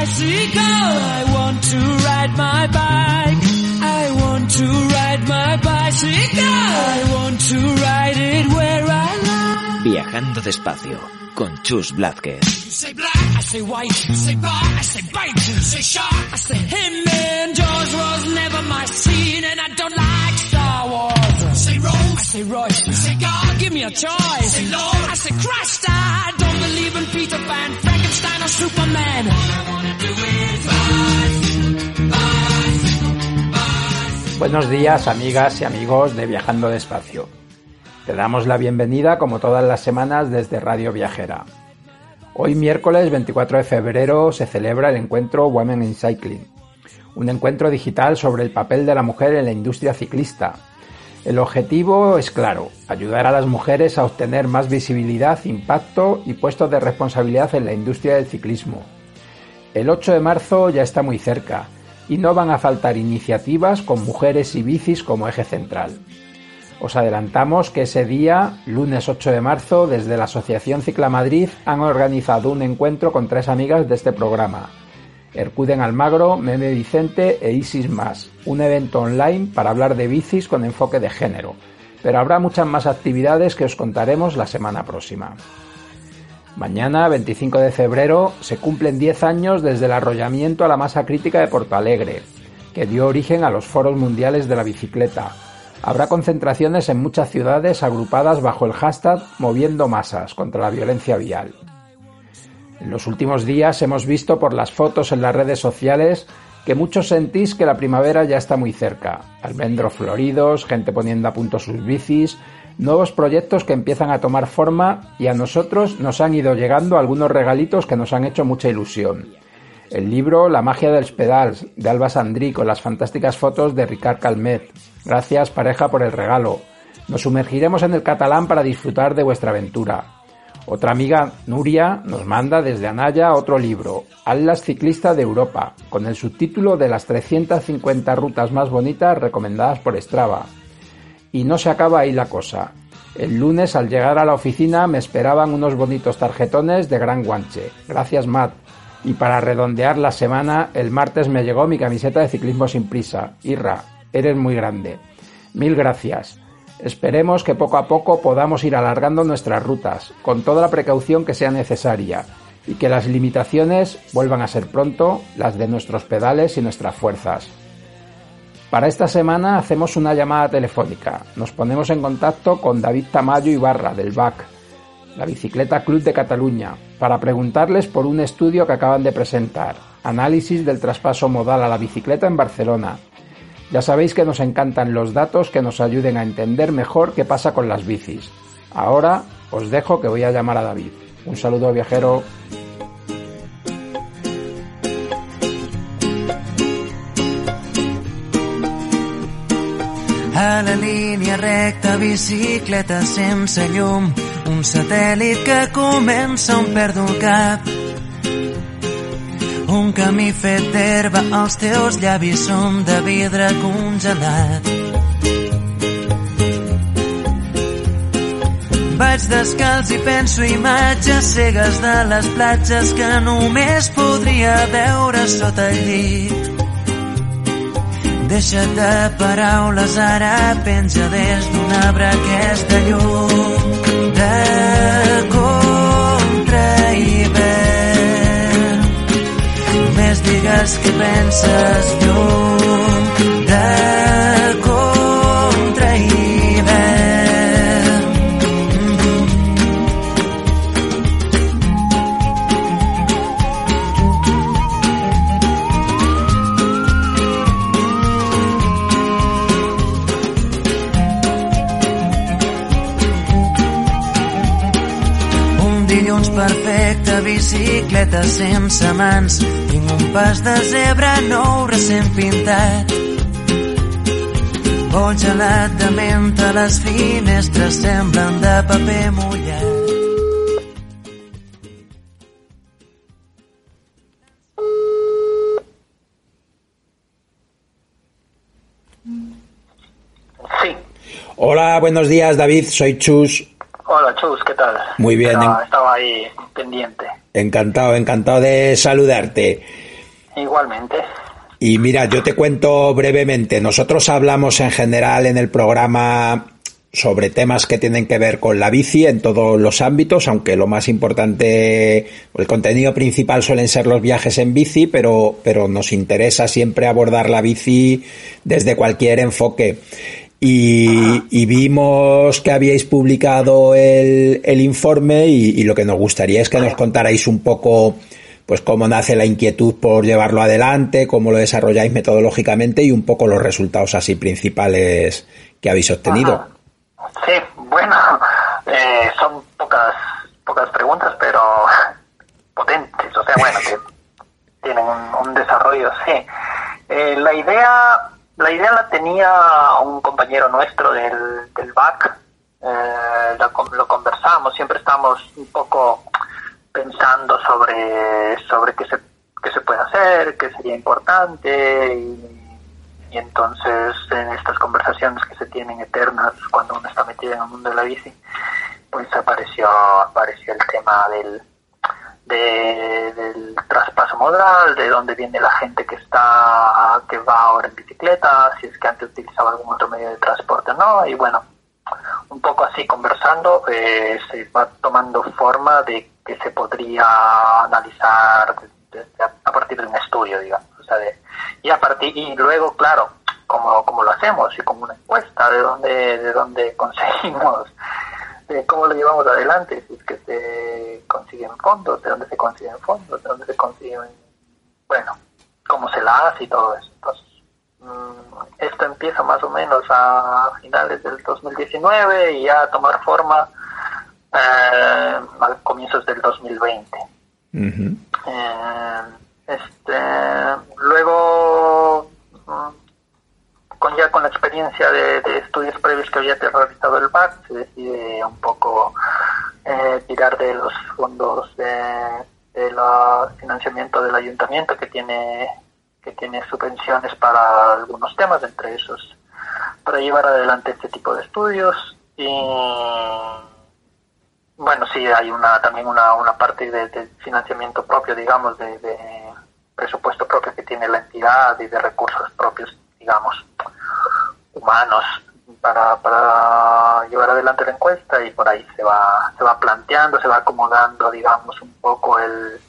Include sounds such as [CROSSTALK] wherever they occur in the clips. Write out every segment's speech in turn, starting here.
bicycle. I want to ride my bike. I want to ride my bicycle. I want to ride it where I like. Viajando despacio con Chus Blázquez. Say black, I say white, say bar, I say bite, say shark, I say him and Jaws was never my scene and I don't like Star Wars. Say Rose, I say Royce, say God, give me a choice. Say Lord, I say Christ, I Buenos días amigas y amigos de Viajando Despacio. Te damos la bienvenida como todas las semanas desde Radio Viajera. Hoy miércoles 24 de febrero se celebra el encuentro Women in Cycling, un encuentro digital sobre el papel de la mujer en la industria ciclista. El objetivo es claro, ayudar a las mujeres a obtener más visibilidad, impacto y puestos de responsabilidad en la industria del ciclismo. El 8 de marzo ya está muy cerca y no van a faltar iniciativas con mujeres y bicis como eje central. Os adelantamos que ese día, lunes 8 de marzo, desde la Asociación Cicla Madrid han organizado un encuentro con tres amigas de este programa. Ercuden Almagro, Meme Vicente e Isis Más, un evento online para hablar de bicis con enfoque de género, pero habrá muchas más actividades que os contaremos la semana próxima. Mañana, 25 de febrero, se cumplen 10 años desde el arrollamiento a la masa crítica de Porto Alegre, que dio origen a los foros mundiales de la bicicleta, Habrá concentraciones en muchas ciudades agrupadas bajo el hashtag Moviendo Masas contra la violencia vial. En los últimos días hemos visto por las fotos en las redes sociales que muchos sentís que la primavera ya está muy cerca. Almendros floridos, gente poniendo a punto sus bicis, nuevos proyectos que empiezan a tomar forma y a nosotros nos han ido llegando algunos regalitos que nos han hecho mucha ilusión. El libro La magia del pedal de Alba Sandrí con las fantásticas fotos de Ricard Calmet. Gracias pareja por el regalo. Nos sumergiremos en el catalán para disfrutar de vuestra aventura. Otra amiga, Nuria, nos manda desde Anaya otro libro, Atlas Ciclista de Europa, con el subtítulo de las 350 rutas más bonitas recomendadas por Strava. Y no se acaba ahí la cosa. El lunes al llegar a la oficina me esperaban unos bonitos tarjetones de gran guanche. Gracias Matt. Y para redondear la semana, el martes me llegó mi camiseta de ciclismo sin prisa. Irra, eres muy grande. Mil gracias. Esperemos que poco a poco podamos ir alargando nuestras rutas, con toda la precaución que sea necesaria, y que las limitaciones vuelvan a ser pronto las de nuestros pedales y nuestras fuerzas. Para esta semana hacemos una llamada telefónica. Nos ponemos en contacto con David Tamayo Ibarra del BAC, la Bicicleta Club de Cataluña, para preguntarles por un estudio que acaban de presentar, análisis del traspaso modal a la bicicleta en Barcelona. Ya sabéis que nos encantan los datos que nos ayuden a entender mejor qué pasa con las bicis. Ahora os dejo que voy a llamar a David. Un saludo viajero. A la línia recta, bicicleta sense llum, un satèl·lit que comença on perdo el cap. Un camí fet d'herba, els teus llavis són de vidre congelat. Vaig descalç i penso imatges cegues de les platges que només podria veure sota el llit. Deixa't de paraules, ara penja des d'un arbre aquesta llum de contra només digues què penses lluny de contra hivern. Un dilluns perfecte, bicicleta sense mans. Tinc un pas de zebra nou recent pintat. Vol gelat de menta, les finestres semblen de paper mullat. Sí. Hola, buenos días David, soy Chus. Hola, Chus, ¿qué tal? Muy bien, Estaba, en- estaba ahí pendiente. Encantado, encantado de saludarte. Igualmente. Y mira, yo te cuento brevemente. Nosotros hablamos en general en el programa sobre temas que tienen que ver con la bici en todos los ámbitos, aunque lo más importante, el contenido principal suelen ser los viajes en bici, pero, pero nos interesa siempre abordar la bici desde cualquier enfoque. Y, y vimos que habíais publicado el, el informe y, y lo que nos gustaría es que nos contarais un poco pues cómo nace la inquietud por llevarlo adelante, cómo lo desarrolláis metodológicamente y un poco los resultados así principales que habéis obtenido. Ajá. Sí, bueno, [LAUGHS] eh, son pocas pocas preguntas, pero [LAUGHS] potentes. O sea, bueno, que [LAUGHS] tienen un, un desarrollo, sí. Eh, la idea la idea la tenía un compañero nuestro del, del BAC. Eh, con- lo conversamos, siempre estamos un poco pensando sobre sobre qué se qué se puede hacer, qué sería importante y, y entonces en estas conversaciones que se tienen eternas cuando uno está metido en el mundo de la bici, pues apareció apareció el tema del de- del traspaso modal, de dónde viene la gente que está que va ahora en bicicleta, si es que antes utilizaba algún otro medio de transporte o no, y bueno, un poco así conversando eh, se va tomando forma de que se podría analizar a partir de un estudio, digamos, o sea, de, y a partir y luego, claro, como, como lo hacemos y como una encuesta de dónde de dónde [LAUGHS] conseguimos de cómo lo llevamos adelante, si es que se consiguen fondos, de dónde se consiguen fondos, de dónde se consiguen, bueno, cómo se la hace y todo eso. Entonces, mm, esto empieza más o menos a finales del 2019 y ya a tomar forma eh, a comienzos del 2020. Ujú. Eh, este, luego, mm, con ya con la experiencia de, estudios previos que había realizado el BAC, se decide un poco eh, tirar de los fondos de, de la financiamiento del ayuntamiento que tiene que tiene subvenciones para algunos temas, entre esos para llevar adelante este tipo de estudios. Y bueno, sí, hay una también una, una parte de, de financiamiento propio, digamos, de, de presupuesto propio que tiene la entidad y de recursos propios, digamos, humanos para, para llevar adelante la encuesta y por ahí se va se va planteando, se va acomodando, digamos, un poco el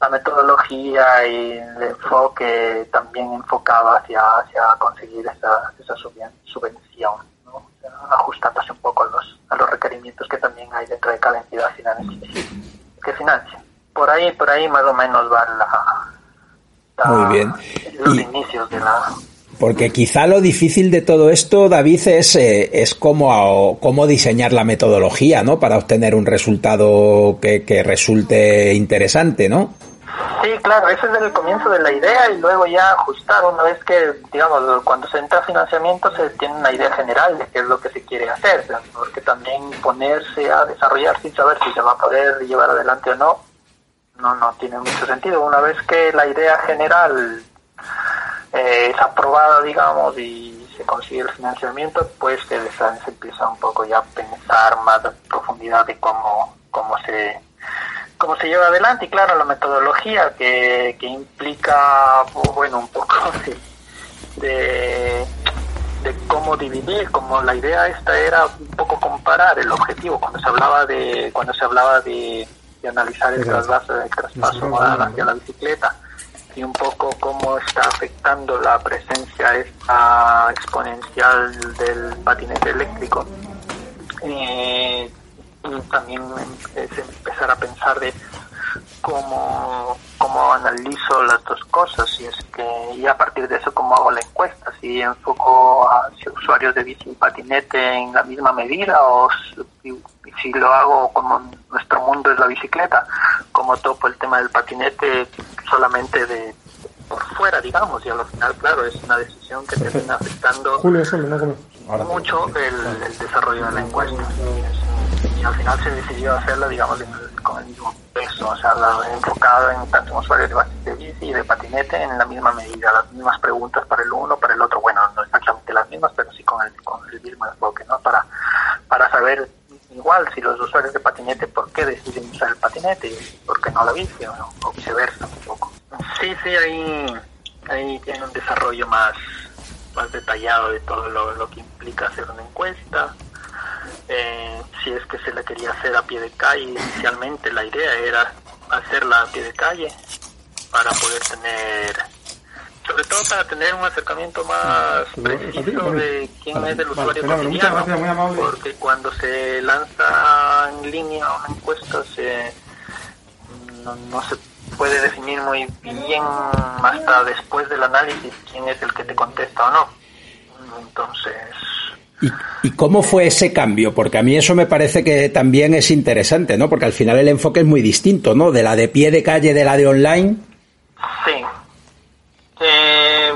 la metodología y el enfoque también enfocado hacia, hacia conseguir esa, esa subven- subvención, ¿no? O sea, ajustándose un poco a los, a los requerimientos que también hay dentro de cada entidad financiera que financia. Por ahí, por ahí más o menos va la, la- Muy bien. los Y- inicios de la, Porque quizá lo difícil de todo esto, David, es, eh, es cómo, cómo diseñar la metodología, ¿no? Para obtener un resultado que, que resulte interesante, ¿no? Sí, claro, ese es el comienzo de la idea y luego ya ajustar una vez que, digamos, cuando se entra a financiamiento se tiene una idea general de qué es lo que se quiere hacer, porque también ponerse a desarrollar sin saber si se va a poder llevar adelante o no, no, no tiene mucho sentido. Una vez que la idea general eh, es aprobada, digamos, y se consigue el financiamiento, pues que se empieza un poco ya a pensar más en profundidad de cómo, cómo se cómo se lleva adelante. Y claro la metodología que, que implica bueno un poco [LAUGHS] de, de, de cómo dividir como la idea esta era un poco comparar el objetivo cuando se hablaba de cuando se hablaba de, de analizar el traspaso el traspaso modal hacia la bicicleta y un poco cómo está afectando la presencia esta exponencial del patinete eléctrico. Eh, y también es empezar a pensar de cómo, cómo analizo las dos cosas y es que y a partir de eso cómo hago la encuesta si enfoco a usuarios de bici y patinete en la misma medida o si, si lo hago como nuestro mundo es la bicicleta como topo el tema del patinete solamente de por fuera digamos y al final claro es una decisión que termina afectando [LAUGHS] mucho el, el desarrollo de la encuesta. Y al final se decidió hacerla digamos con el mismo peso, o sea, enfocado en tanto usuarios de, bici y de patinete en la misma medida, las mismas preguntas para el uno, para el otro, bueno, no exactamente las mismas, pero sí con el, con el mismo enfoque, ¿no? Para, para saber igual si los usuarios de patinete, por qué deciden usar el patinete y por qué no la bici, o, viceversa. Sí, sí, ahí, ahí tiene un desarrollo más, más detallado de todo lo, lo que implica hacer una encuesta, eh, si es que se la quería hacer a pie de calle. Inicialmente la idea era hacerla a pie de calle para poder tener, sobre todo para tener un acercamiento más ah, preciso de quién es el usuario cotidiano, porque cuando se lanza en línea una encuesta se no, no se puede definir muy bien hasta después del análisis quién es el que te contesta o no. Entonces, ¿Y, cómo fue ese cambio? Porque a mí eso me parece que también es interesante, ¿no? Porque al final el enfoque es muy distinto, ¿no? De la de pie de calle, de la de online. Sí. Eh,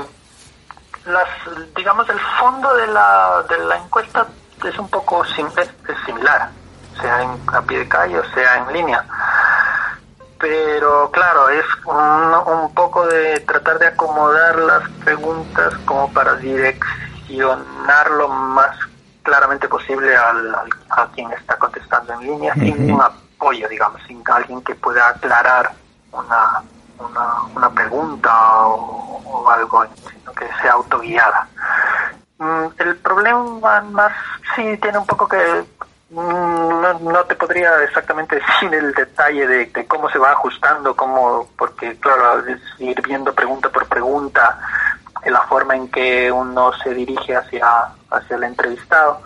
digamos, el fondo de la, de la encuesta es un poco similar, sea en, a pie de calle o sea en línea. Pero claro, es un, un poco de tratar de acomodar las preguntas como para direccionar lo más claramente posible al, a quien está contestando en línea, sin un apoyo, digamos, sin alguien que pueda aclarar una, una, pregunta o, algo, sino que sea autoguiada. Mm, el problema más sí tiene un poco que mm, no, te podría exactamente decir el detalle de, cómo se va ajustando, cómo, porque claro, ir viendo pregunta por pregunta, la forma en que uno se dirige hacia, hacia el entrevistado,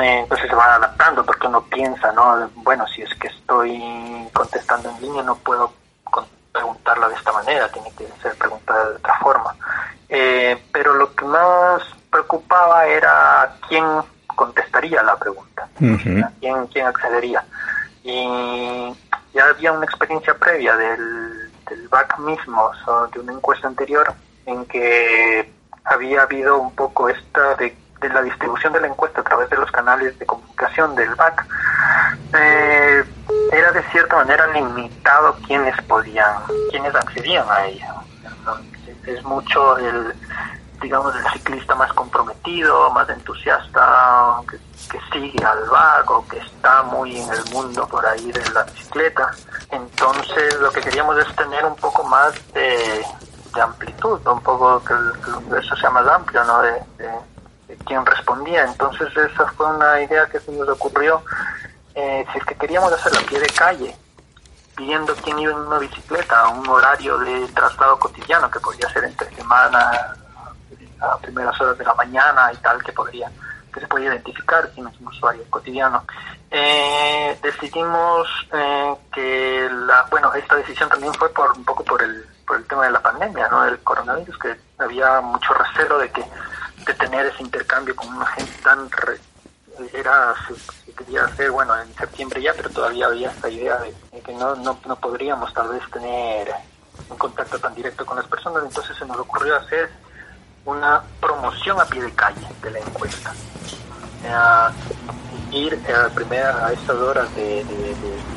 eh, pues se van adaptando porque uno piensa, ¿no? Bueno, si es que estoy contestando en línea no puedo preguntarla de esta manera, tiene que ser preguntada de otra forma. Eh, pero lo que más preocupaba era quién contestaría la pregunta, quién, quién accedería. Y ya había una experiencia previa del, del back mismo, de una encuesta anterior, en que había habido un poco esta de, la distribución de la encuesta a través de los canales de comunicación del BAC, eh, era de cierta manera limitado quienes podían, quienes accedían a ella. Es mucho el, digamos, el ciclista más comprometido, más entusiasta, que, sigue al BAC o que está muy en el mundo por ahí de la bicicleta. Entonces lo que queríamos es tener un poco más de, amplitud, un poco que el, universo sea más amplio, ¿no? De, quién respondía. Entonces esa fue una idea que se nos ocurrió. Eh, si es que queríamos hacer a pie de calle, pidiendo quién iba en una bicicleta, un horario de traslado cotidiano que podría ser entre semana, a primeras horas de la mañana y tal, que podría que se podía identificar quién es un usuario cotidiano. Eh, decidimos eh, que la, bueno, esta decisión también fue por un poco por el por el tema de la pandemia, ¿no? Del coronavirus, que había mucho recelo de que de tener ese intercambio con una gente tan era se, quería hacer bueno en septiembre ya pero todavía había esta idea de, que no, no, no podríamos tal vez tener un contacto tan directo con las personas entonces se nos ocurrió hacer una promoción a pie de calle de la encuesta ir a, primera, a estas horas de,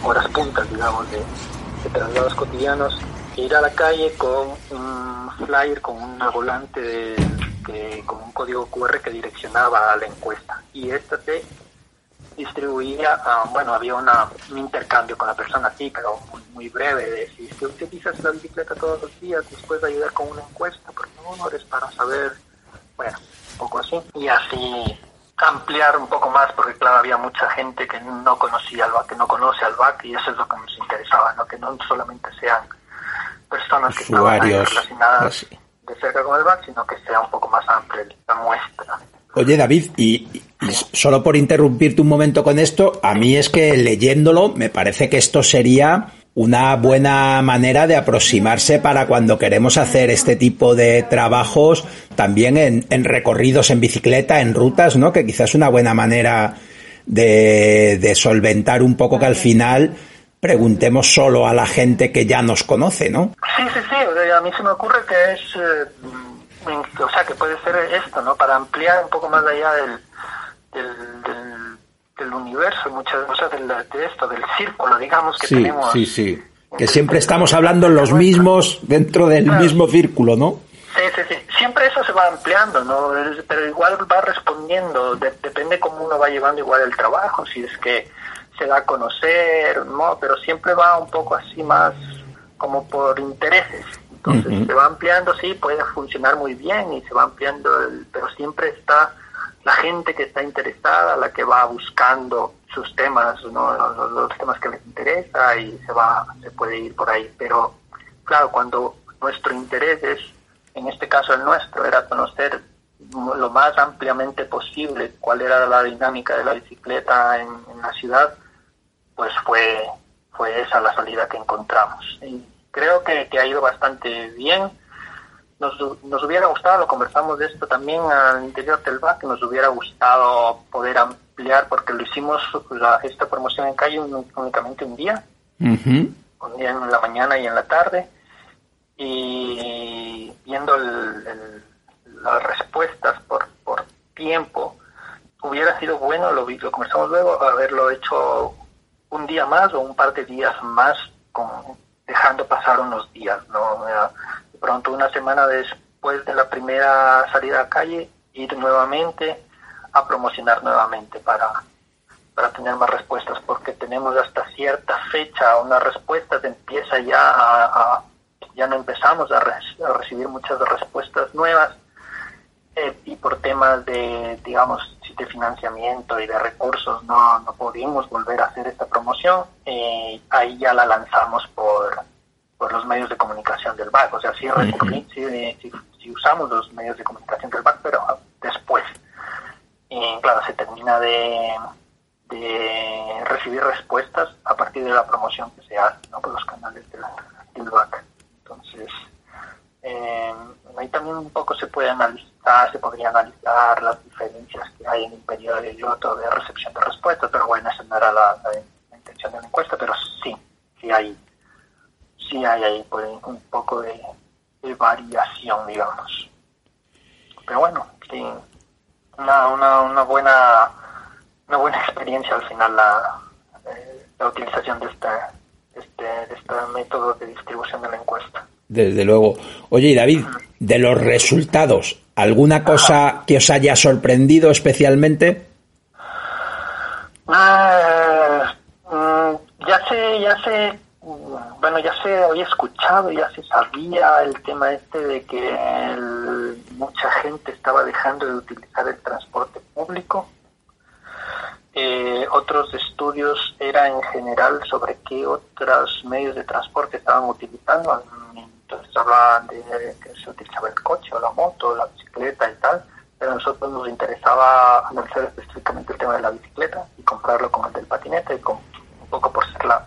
horas puntas digamos de, de traslados cotidianos ir a la calle con un flyer, con una volante con un código QR que direccionaba a la encuesta. Y esta se distribuía, bueno, había una, un intercambio con la persona así, pero muy, breve, de si usted utilizas la bicicleta todos los días, después de ayudar con una encuesta, por favor, es para saber, bueno, un poco así. Y así ampliar un poco más, porque claro, había mucha gente que no conocía al BAC, que no conoce al BAC, y eso es lo que nos interesaba, ¿no? que no solamente sean personas que Usuarios, estaban ahí relacionadas así. de cerca con el back, sino que sea un poco más amplia la muestra. Oye, David, y solo por interrumpirte un momento con esto, a mí es que leyéndolo me parece que esto sería una buena manera de aproximarse para cuando queremos hacer este tipo de trabajos también en, recorridos en bicicleta, en rutas, ¿no? Que quizás es una buena manera de, solventar un poco que al final preguntemos solo a la gente que ya nos conoce, ¿no? Sí, sí, sí, a mí se me ocurre que es, eh, o sea, que puede ser esto, ¿no? Para ampliar un poco más allá del, del, del, del universo, muchas cosas del- de esto, del círculo, digamos, que tenemos. sí. Que siempre estamos hablando los mismos dentro del Claro. mismo círculo, ¿no? Sí, sí, sí. Siempre eso se va ampliando, ¿no? Pero igual va respondiendo, de- depende cómo uno va llevando igual el trabajo, si es que se da a conocer, ¿no? Pero siempre va un poco así más como por intereses. Entonces se va ampliando, sí, puede funcionar muy bien y se va ampliando, el- pero siempre está la gente que está interesada, la que va buscando sus temas, ¿no? Los, temas que les interesa y se va, se puede ir por ahí. Pero claro, cuando nuestro interés es, en este caso el nuestro, era conocer lo más ampliamente posible cuál era la dinámica de la bicicleta en, en la ciudad, pues fue, fue esa la salida que encontramos. Y creo que, que ha ido bastante bien. Nos, nos hubiera gustado, lo conversamos de esto también al interior del BAC, nos hubiera gustado poder ampliar, porque lo hicimos la, esta promoción en calle un- únicamente un día, un día en la mañana y en la tarde. Y viendo el- el- las respuestas por, por tiempo hubiera sido bueno lo, lo conversamos luego haberlo hecho un día más o un par de días más con, dejando pasar unos días no pronto una semana después de la primera salida a calle ir nuevamente a promocionar nuevamente para para tener más respuestas, porque tenemos hasta cierta fecha una respuesta que empieza ya a, ya no empezamos a recibir muchas respuestas nuevas eh, y por temas de, digamos, de financiamiento y de recursos no, no pudimos volver a hacer esta promoción, eh, ahí ya la lanzamos por, por los medios de comunicación del BAC, o sea, sí, recurrí- sí, sí- sí usamos los medios de comunicación del BAC, pero después. Y claro, se termina de, de recibir respuestas a partir de la promoción que se hace ¿no? por los canales del, del BAC. Entonces, eh, ahí también un poco se puede analizar, se podría analizar las diferencias que hay en un periodo y otro de recepción de respuestas, pero bueno, esa no era la, la- la intención de la encuesta, pero sí, sí hay, sí hay ahí pues, un poco de, de variación, digamos. Pero bueno, sí, una, una, una buena una buena experiencia al final la, eh, la utilización de esta este, de este método de distribución de la encuesta. Desde luego. Oye, y David, de los resultados, ¿alguna cosa que os haya sorprendido especialmente? Ah, mm, ya sé, ya sé, mm, bueno, ya se había escuchado, ya se sabía el tema este de que mucha gente estaba dejando de utilizar el transporte público. Eh, otros estudios eran en general sobre qué otros medios de transporte estaban utilizando. Entonces hablaban de que se utilizaba el coche o la moto, o la bicicleta y tal, pero a nosotros nos interesaba analizar específicamente el tema de la bicicleta y compararlo con el del patinete, y con, un poco por ser la,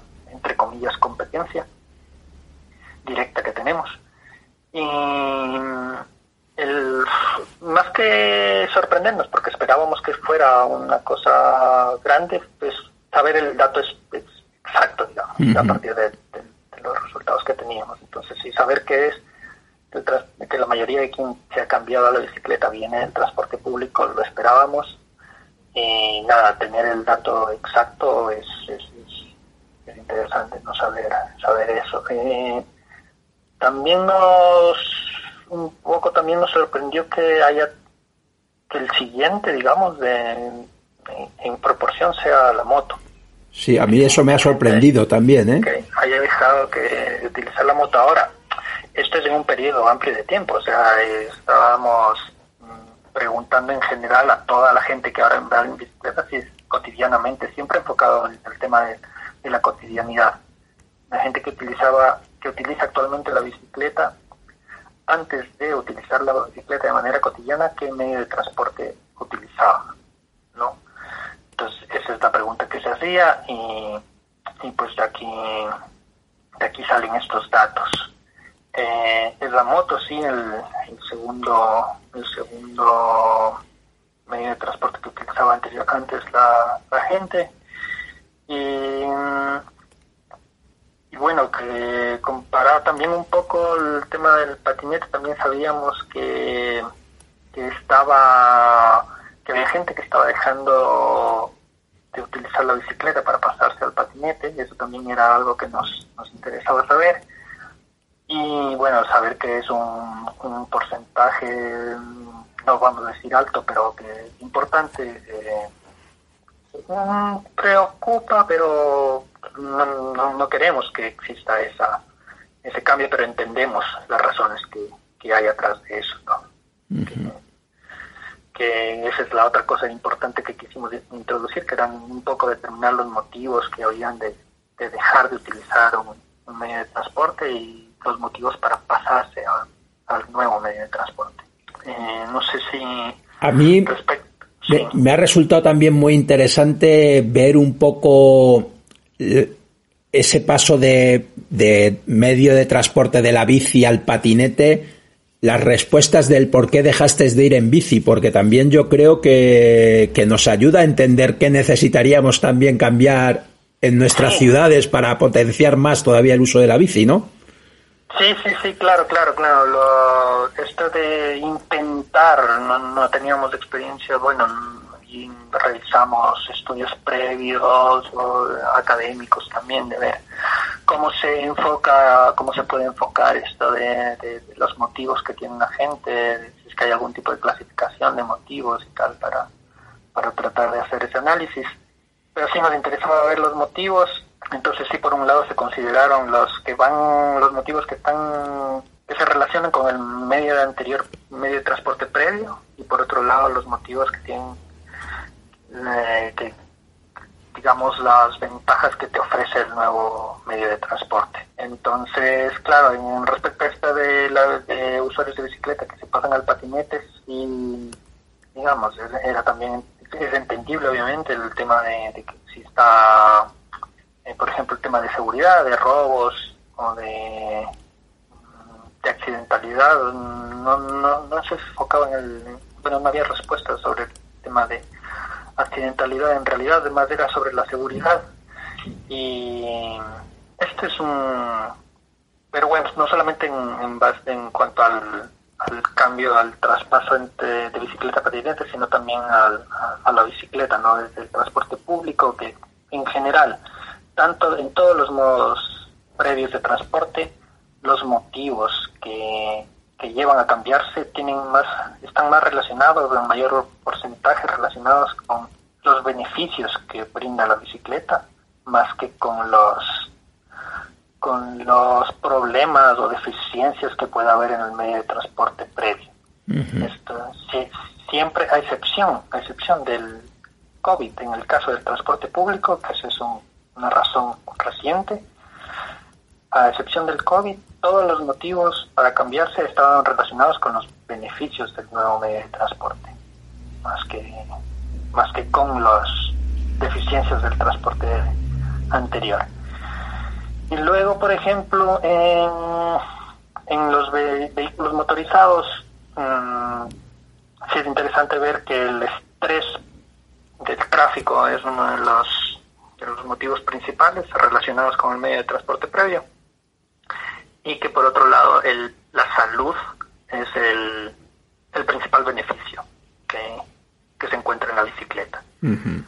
competencia directa que tenemos. Y el, más que sorprendernos, porque esperábamos que fuera una cosa grande, pues saber el dato es, es exacto, digamos, a partir de, de- de los resultados que teníamos. Entonces, sí, saber que es que la mayoría de quien se ha cambiado a la bicicleta viene del transporte público, lo esperábamos. Y nada, tener el dato exacto es, es, es- es interesante, no saber, saber eso. Eh, también nos un poco también nos sorprendió que haya que el siguiente digamos de en, en proporción sea la moto Sí, a mí eso me ha sorprendido también, ¿eh? que haya dejado que utilizar la moto ahora esto es en un periodo amplio de tiempo o sea estábamos mm, preguntando en general a toda la gente que ahora va en bicicleta si cotidianamente siempre enfocado en el tema de, de la cotidianidad la gente que utilizaba que utiliza actualmente la bicicleta antes de utilizar la bicicleta de manera cotidiana, ¿qué medio de transporte utilizaba? ¿No? Entonces, esa es la pregunta que se hacía y, y pues de aquí, de aquí salen estos datos. Eh, es la moto, sí, el, segundo, el segundo medio de transporte que utilizaba antes la gente. Y, y bueno, que comparado también un poco el tema del patinete, también sabíamos que, que estaba, que había gente que estaba dejando de utilizar la bicicleta para pasarse al patinete, y eso también era algo que nos, nos interesaba saber. Y bueno, saber que es un, un porcentaje, no vamos a decir alto, pero que importante, eh, preocupa, pero no, no, no, queremos que exista esa ese cambio, pero entendemos las razones que, que hay atrás de eso. ¿no? Uh -huh. que, que, esa es la otra cosa importante que quisimos introducir, que eran un poco determinar los motivos que habían de, de dejar de utilizar un, un, medio de transporte y los motivos para pasarse a, al nuevo medio de transporte. Eh, no sé si... A mí... Respecto, me, me, ha resultado también muy interesante ver un poco ese paso de, de, medio de transporte de la bici al patinete, las respuestas del por qué dejaste de ir en bici, porque también yo creo que, que nos ayuda a entender qué necesitaríamos también cambiar en nuestras sí. ciudades para potenciar más todavía el uso de la bici, ¿no? Sí, sí, sí, claro, claro, claro. Lo, esto de intentar, no, no teníamos experiencia, bueno, y realizamos estudios previos o académicos también de ver cómo se enfoca, cómo se puede enfocar esto de, de, de, los motivos que tiene la gente, si es que hay algún tipo de clasificación de motivos y tal para, para tratar de hacer ese análisis. Pero sí nos interesaba ver los motivos, entonces sí por un lado se consideraron los que van, los motivos que están que se relacionan con el medio de anterior medio de transporte previo y por otro lado los motivos que tienen eh, que, digamos, las ventajas que te ofrece el nuevo medio de transporte. Entonces, claro, en respecto a esta de, la, de usuarios de bicicleta que se pasan al patinete, y digamos, era también, es entendible obviamente el tema de, de que si está, eh, por ejemplo, el tema de seguridad, de robos o de, de accidentalidad, no, no, no se enfocaba en el, bueno, no había respuesta sobre el tema de accidentalidad. En realidad de madera sobre la seguridad. Y este es un pero bueno no solamente en, en, en cuanto al, al, cambio al traspaso entre, de bicicleta a patinete sino también al, a, a, la bicicleta no desde el transporte público que en general tanto en todos los modos previos de transporte los motivos que que llevan a cambiarse tienen más están más relacionados en mayor porcentaje relacionados con los beneficios que brinda la bicicleta más que con los con los problemas o deficiencias que pueda haber en el medio de transporte previo. Uh -huh. Esto, si, siempre a excepción, a excepción del COVID, en el caso del transporte público, que esa es un, una razón reciente, a excepción del COVID, todos los motivos para cambiarse estaban relacionados con los beneficios del nuevo medio de transporte, más que, más que con las deficiencias del transporte anterior. Y luego, por ejemplo, en, los ve vehículos motorizados, mmm, sí es interesante ver que el estrés del tráfico es uno de los, de los motivos principales relacionados con el medio de transporte previo y que por otro lado el, la salud es el, el principal beneficio que, que, se encuentra en la bicicleta. Uh -huh.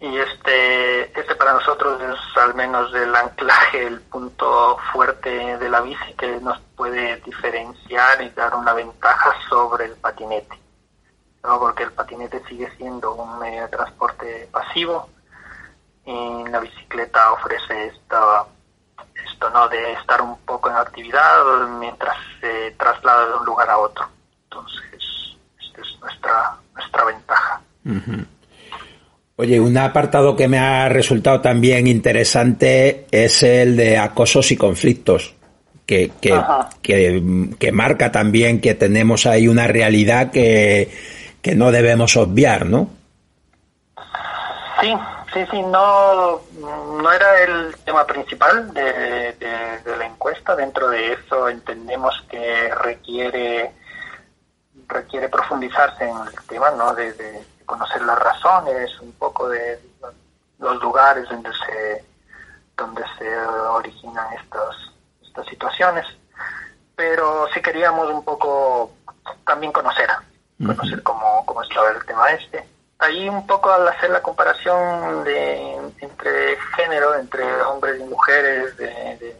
Y este, este para nosotros es al menos el anclaje, el punto fuerte de la bici que nos puede diferenciar y dar una ventaja sobre el patinete. ¿no? Porque el patinete sigue siendo un medio de transporte pasivo y la bicicleta ofrece esta esto, ¿no? De estar un poco en actividad mientras se traslada de un lugar a otro. Entonces, esta es nuestra, nuestra ventaja. Uh -huh. Oye, un apartado que me ha resultado también interesante es el de acosos y conflictos. que, que, marca también que tenemos ahí una realidad que, que no debemos obviar, ¿no? Sí, sí, sí, no, no era el tema principal de, de, la encuesta. Dentro de eso entendemos que requiere requiere profundizarse en el tema, ¿no? De, de, conocer las razones, un poco de los lugares donde se donde se originan estas estas situaciones. Pero sí queríamos un poco también conocer, conocer cómo, cómo estaba el tema este ahí un poco al hacer la comparación de, entre género, entre hombres y mujeres, de,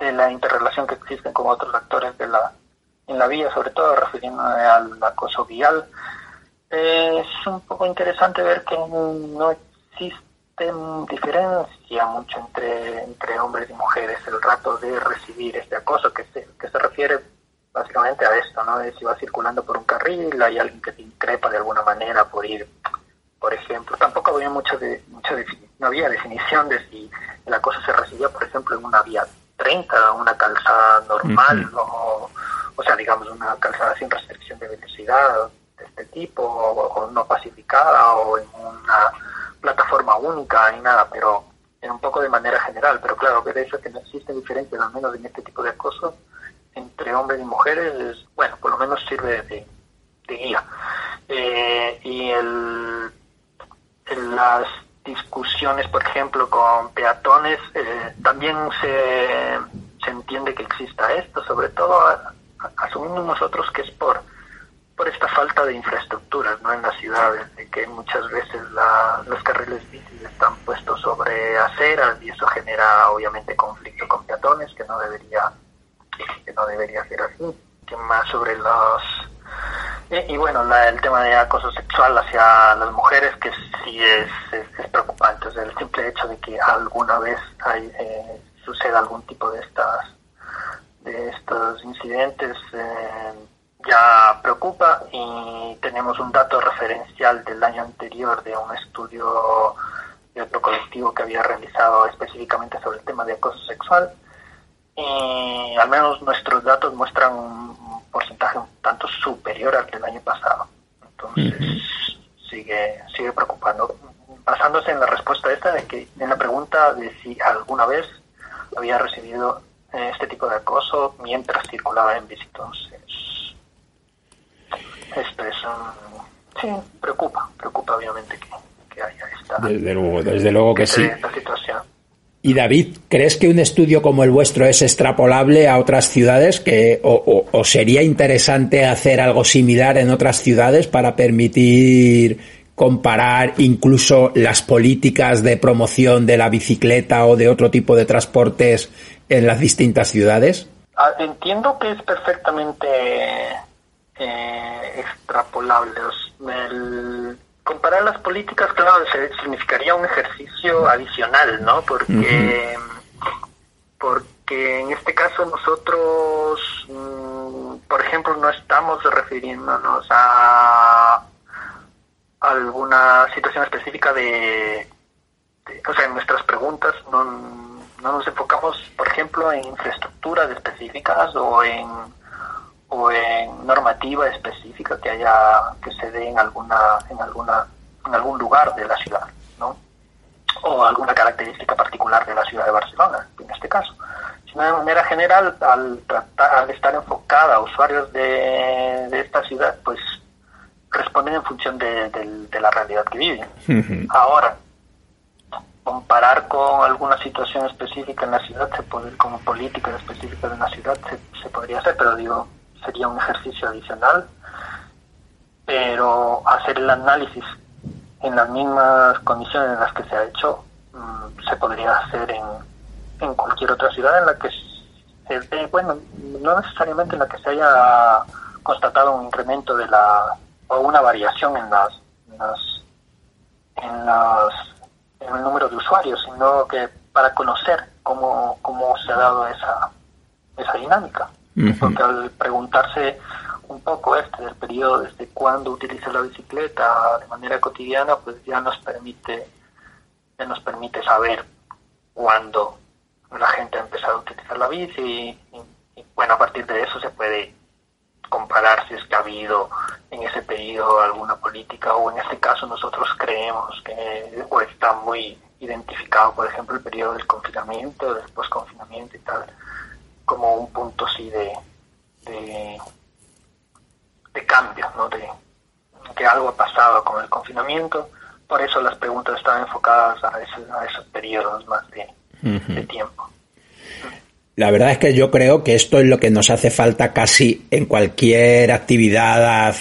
la interrelación que existen con otros actores de la, en la vía, sobre todo refiriéndome al acoso vial, es un poco interesante ver que no existe diferencia mucho entre, entre hombres y mujeres el rato de recibir este acoso que se, que se refiere básicamente a esto, ¿no? si vas circulando por un carril, hay alguien que te increpa de alguna manera por ir, por ejemplo, tampoco había mucho de, mucha no había definición de si la cosa se recibía, por ejemplo, en una vía 30, una calzada normal, o, o sea, digamos, una calzada sin restricción de velocidad de este tipo, o, no pacificada, o en una plataforma única, ni nada, pero en un poco de manera general, pero claro, que de eso que no existe diferencia, al menos en este tipo de acoso, entre hombres y mujeres, bueno, por lo menos sirve de, guía. Eh, y el, las discusiones, por ejemplo, con peatones, eh, también se, se entiende que exista esto, sobre todo asumimos nosotros que es por por esta falta de infraestructuras ¿no? en las ciudades, de que muchas veces los carriles bici están puestos sobre aceras y eso genera obviamente conflicto con peatones que no debería que no debería ser así. Que más sobre los... Y, bueno, el tema de acoso sexual hacia las mujeres, que sí es, es, preocupante. O el simple hecho de que alguna vez hay, eh, suceda algún tipo de estas de estos incidentes eh, ya preocupa y tenemos un dato referencial del año anterior de un estudio de otro colectivo que había realizado específicamente sobre el tema de acoso sexual y al menos nuestros datos muestran un porcentaje un tanto superior al del año pasado. Entonces, sigue, sigue preocupando. Basándose en la respuesta esta de que, en la pregunta de si alguna vez había recibido eh, este tipo de acoso mientras circulaba en bici. Entonces, esto es sí, preocupa, preocupa obviamente que, haya esta, desde luego, desde luego que, sí. esta situación. Y David, ¿crees que un estudio como el vuestro es extrapolable a otras ciudades? Que, o, sería interesante hacer algo similar en otras ciudades para permitir comparar incluso las políticas de promoción de la bicicleta o de otro tipo de transportes en las distintas ciudades? Ah, entiendo que es perfectamente eh, extrapolable. El, comparar las políticas, claro, significaría un ejercicio adicional, ¿no? Porque, porque en este caso nosotros, mm, por ejemplo, no estamos refiriéndonos a alguna situación específica de, o sea, en nuestras preguntas no, no nos enfocamos, por ejemplo, en infraestructuras específicas o en o en normativa específica que haya que se dé en alguna en alguna en algún lugar de la ciudad, ¿no? O alguna característica particular de la ciudad de Barcelona, en este caso. Sino de manera general, al tratar, al estar enfocada a usuarios de, de esta ciudad, pues responden en función de, la realidad que viven. Ahora, comparar con alguna situación específica en la ciudad, se puede, como políticas específicas de la ciudad, se, se podría hacer, pero digo, sería un ejercicio adicional, pero hacer el análisis en las mismas condiciones en las que se ha hecho mm, se podría hacer en, en cualquier otra ciudad en la que se bueno, no necesariamente en la que se haya constatado un incremento de la o una variación en las, en las en las en el número de usuarios, sino que para conocer cómo, cómo se ha dado esa, esa dinámica. Porque al preguntarse un poco este del periodo desde cuándo utiliza la bicicleta de manera cotidiana, pues ya nos permite, ya nos permite saber cuándo la gente ha empezado a utilizar la bici y, bueno, a partir de eso se puede comparar si es que ha habido en ese periodo alguna política o en este caso nosotros creemos que o está muy identificado, por ejemplo, el periodo del confinamiento, del posconfinamiento y tal, como un punto sí de, de, de cambio, ¿no? De, que algo ha pasado con el confinamiento, por eso las preguntas están enfocadas a, a esos periodos más de, de tiempo. La verdad es que yo creo que esto es lo que nos hace falta casi en cualquier actividad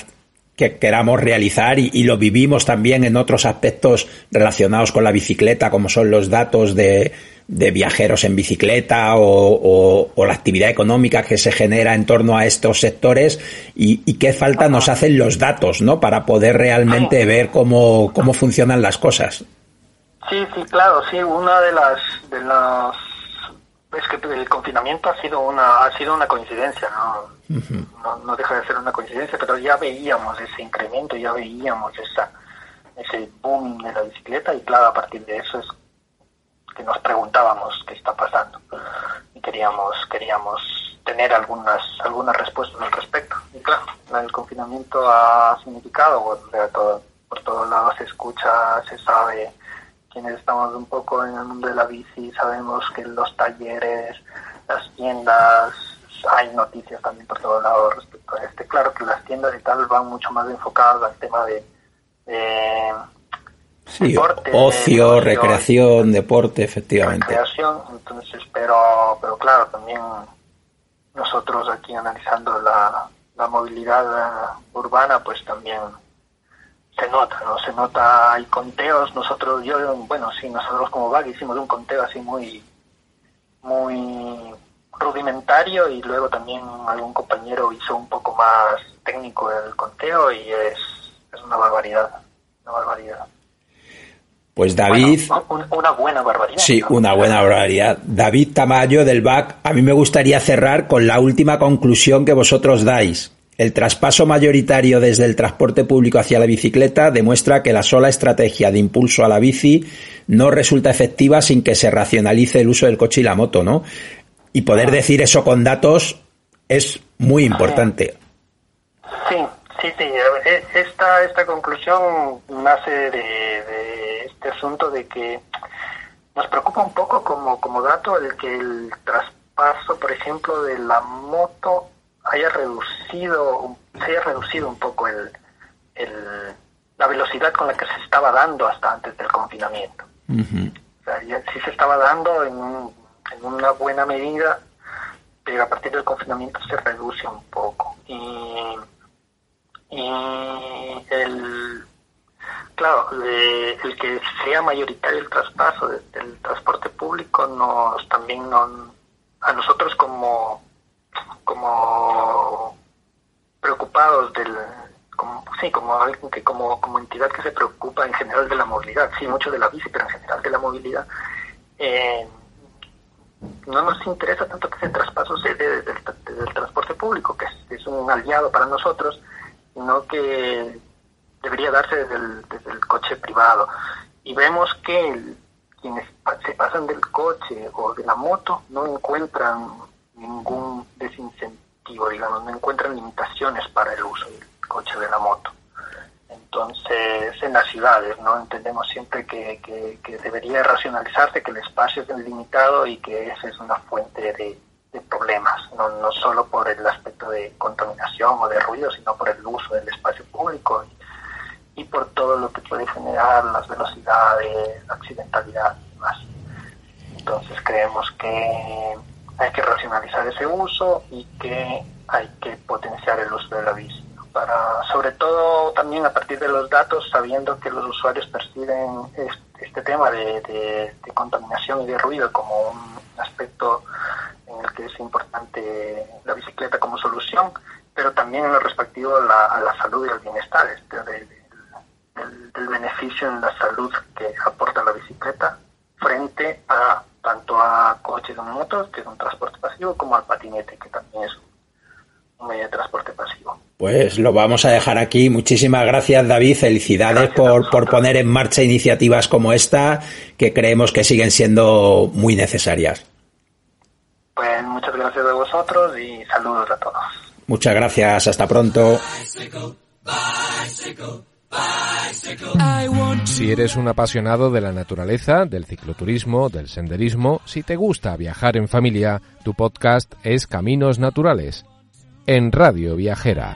que queramos realizar y, lo vivimos también en otros aspectos relacionados con la bicicleta, como son los datos de, viajeros en bicicleta o, la actividad económica que se genera en torno a estos sectores y, qué falta nos hacen los datos, ¿no? Para poder realmente ver cómo, cómo funcionan las cosas. Sí, sí, claro, sí, una de las, de las es que el confinamiento ha sido una ha sido una coincidencia ¿no? no, deja de ser una coincidencia pero ya veíamos ese incremento ya veíamos esa ese boom de la bicicleta y claro a partir de eso es que nos preguntábamos qué está pasando. Y queríamos queríamos tener algunas algunas respuestas al respecto. Y claro el confinamiento ha significado por, todo, por todos lados se escucha se sabe quienes estamos un poco en el mundo de la bici sabemos que los talleres, las tiendas, hay noticias también por todos lados respecto a este. Claro que las tiendas y tal van mucho más enfocadas al tema de, deporte, ocio, recreación, deporte, efectivamente. Recreación, entonces, pero, pero claro, también nosotros aquí analizando la, la movilidad urbana, pues también se nota, ¿no? Se nota, hay conteos, nosotros, yo, bueno, sí, nosotros como VAG hicimos un conteo así muy, muy rudimentario y luego también algún compañero hizo un poco más técnico el conteo y es, es una barbaridad, una barbaridad. Pues David... una buena barbaridad. Sí, una buena barbaridad. David Tamayo del BAC, a mí me gustaría cerrar con la última conclusión que vosotros dais. El traspaso mayoritario desde el transporte público hacia la bicicleta demuestra que la sola estrategia de impulso a la bici no resulta efectiva sin que se racionalice el uso del coche y la moto, ¿no? Y poder decir eso con datos es muy importante. Sí, sí, sí. E, esta, esta conclusión nace de, este asunto de que nos preocupa un poco como, como dato el que el traspaso, por ejemplo, de la moto haya reducido, se haya reducido un poco el, la velocidad con la que se estaba dando hasta antes del confinamiento. o sea, ya, sí se estaba dando en, en, una buena medida, pero a partir del confinamiento se reduce un poco. Y, y el, claro, el que sea mayoritario el traspaso del transporte público nos también no, a nosotros como como preocupados del como sí como alguien que como entidad que se preocupa en general de la movilidad sí mucho de la bici pero en general de la movilidad eh, no nos interesa tanto que ese traspaso se desde el, transporte público que es, un aliado para nosotros sino que debería darse desde el coche privado. Y vemos que quienes se pasan del coche o de la moto no encuentran ningún digamos, no encuentran limitaciones para el uso del coche de la moto. Entonces, en las ciudades, ¿no? Entendemos siempre que, que, debería racionalizarse, que el espacio es limitado y que esa es una fuente de, problemas, no, no solo por el aspecto de contaminación o de ruido, sino por el uso del espacio público y, y por todo lo que puede generar las velocidades, la accidentalidad y demás. Entonces, creemos que hay que racionalizar ese uso y que hay que potenciar el uso de la bici. Para, sobre todo también a partir de los datos, sabiendo que los usuarios perciben este, tema de, contaminación y de ruido como un aspecto en el que es importante la bicicleta como solución, pero también en lo respectivo a la, salud y al bienestar, este, del beneficio en la salud que aporta la bicicleta frente a tanto a coches o motos, que es un transporte pasivo, como al patinete, que también es un medio de transporte pasivo. Pues lo vamos a dejar aquí. Muchísimas gracias, David. Felicidades por, por poner en marcha iniciativas como esta, que creemos que siguen siendo muy necesarias. muchas gracias a vosotros y saludos a todos. Muchas gracias, hasta pronto. Si eres un apasionado de la naturaleza, del cicloturismo, del senderismo, si te gusta viajar en familia, tu podcast es Caminos Naturales, en Radio Viajera.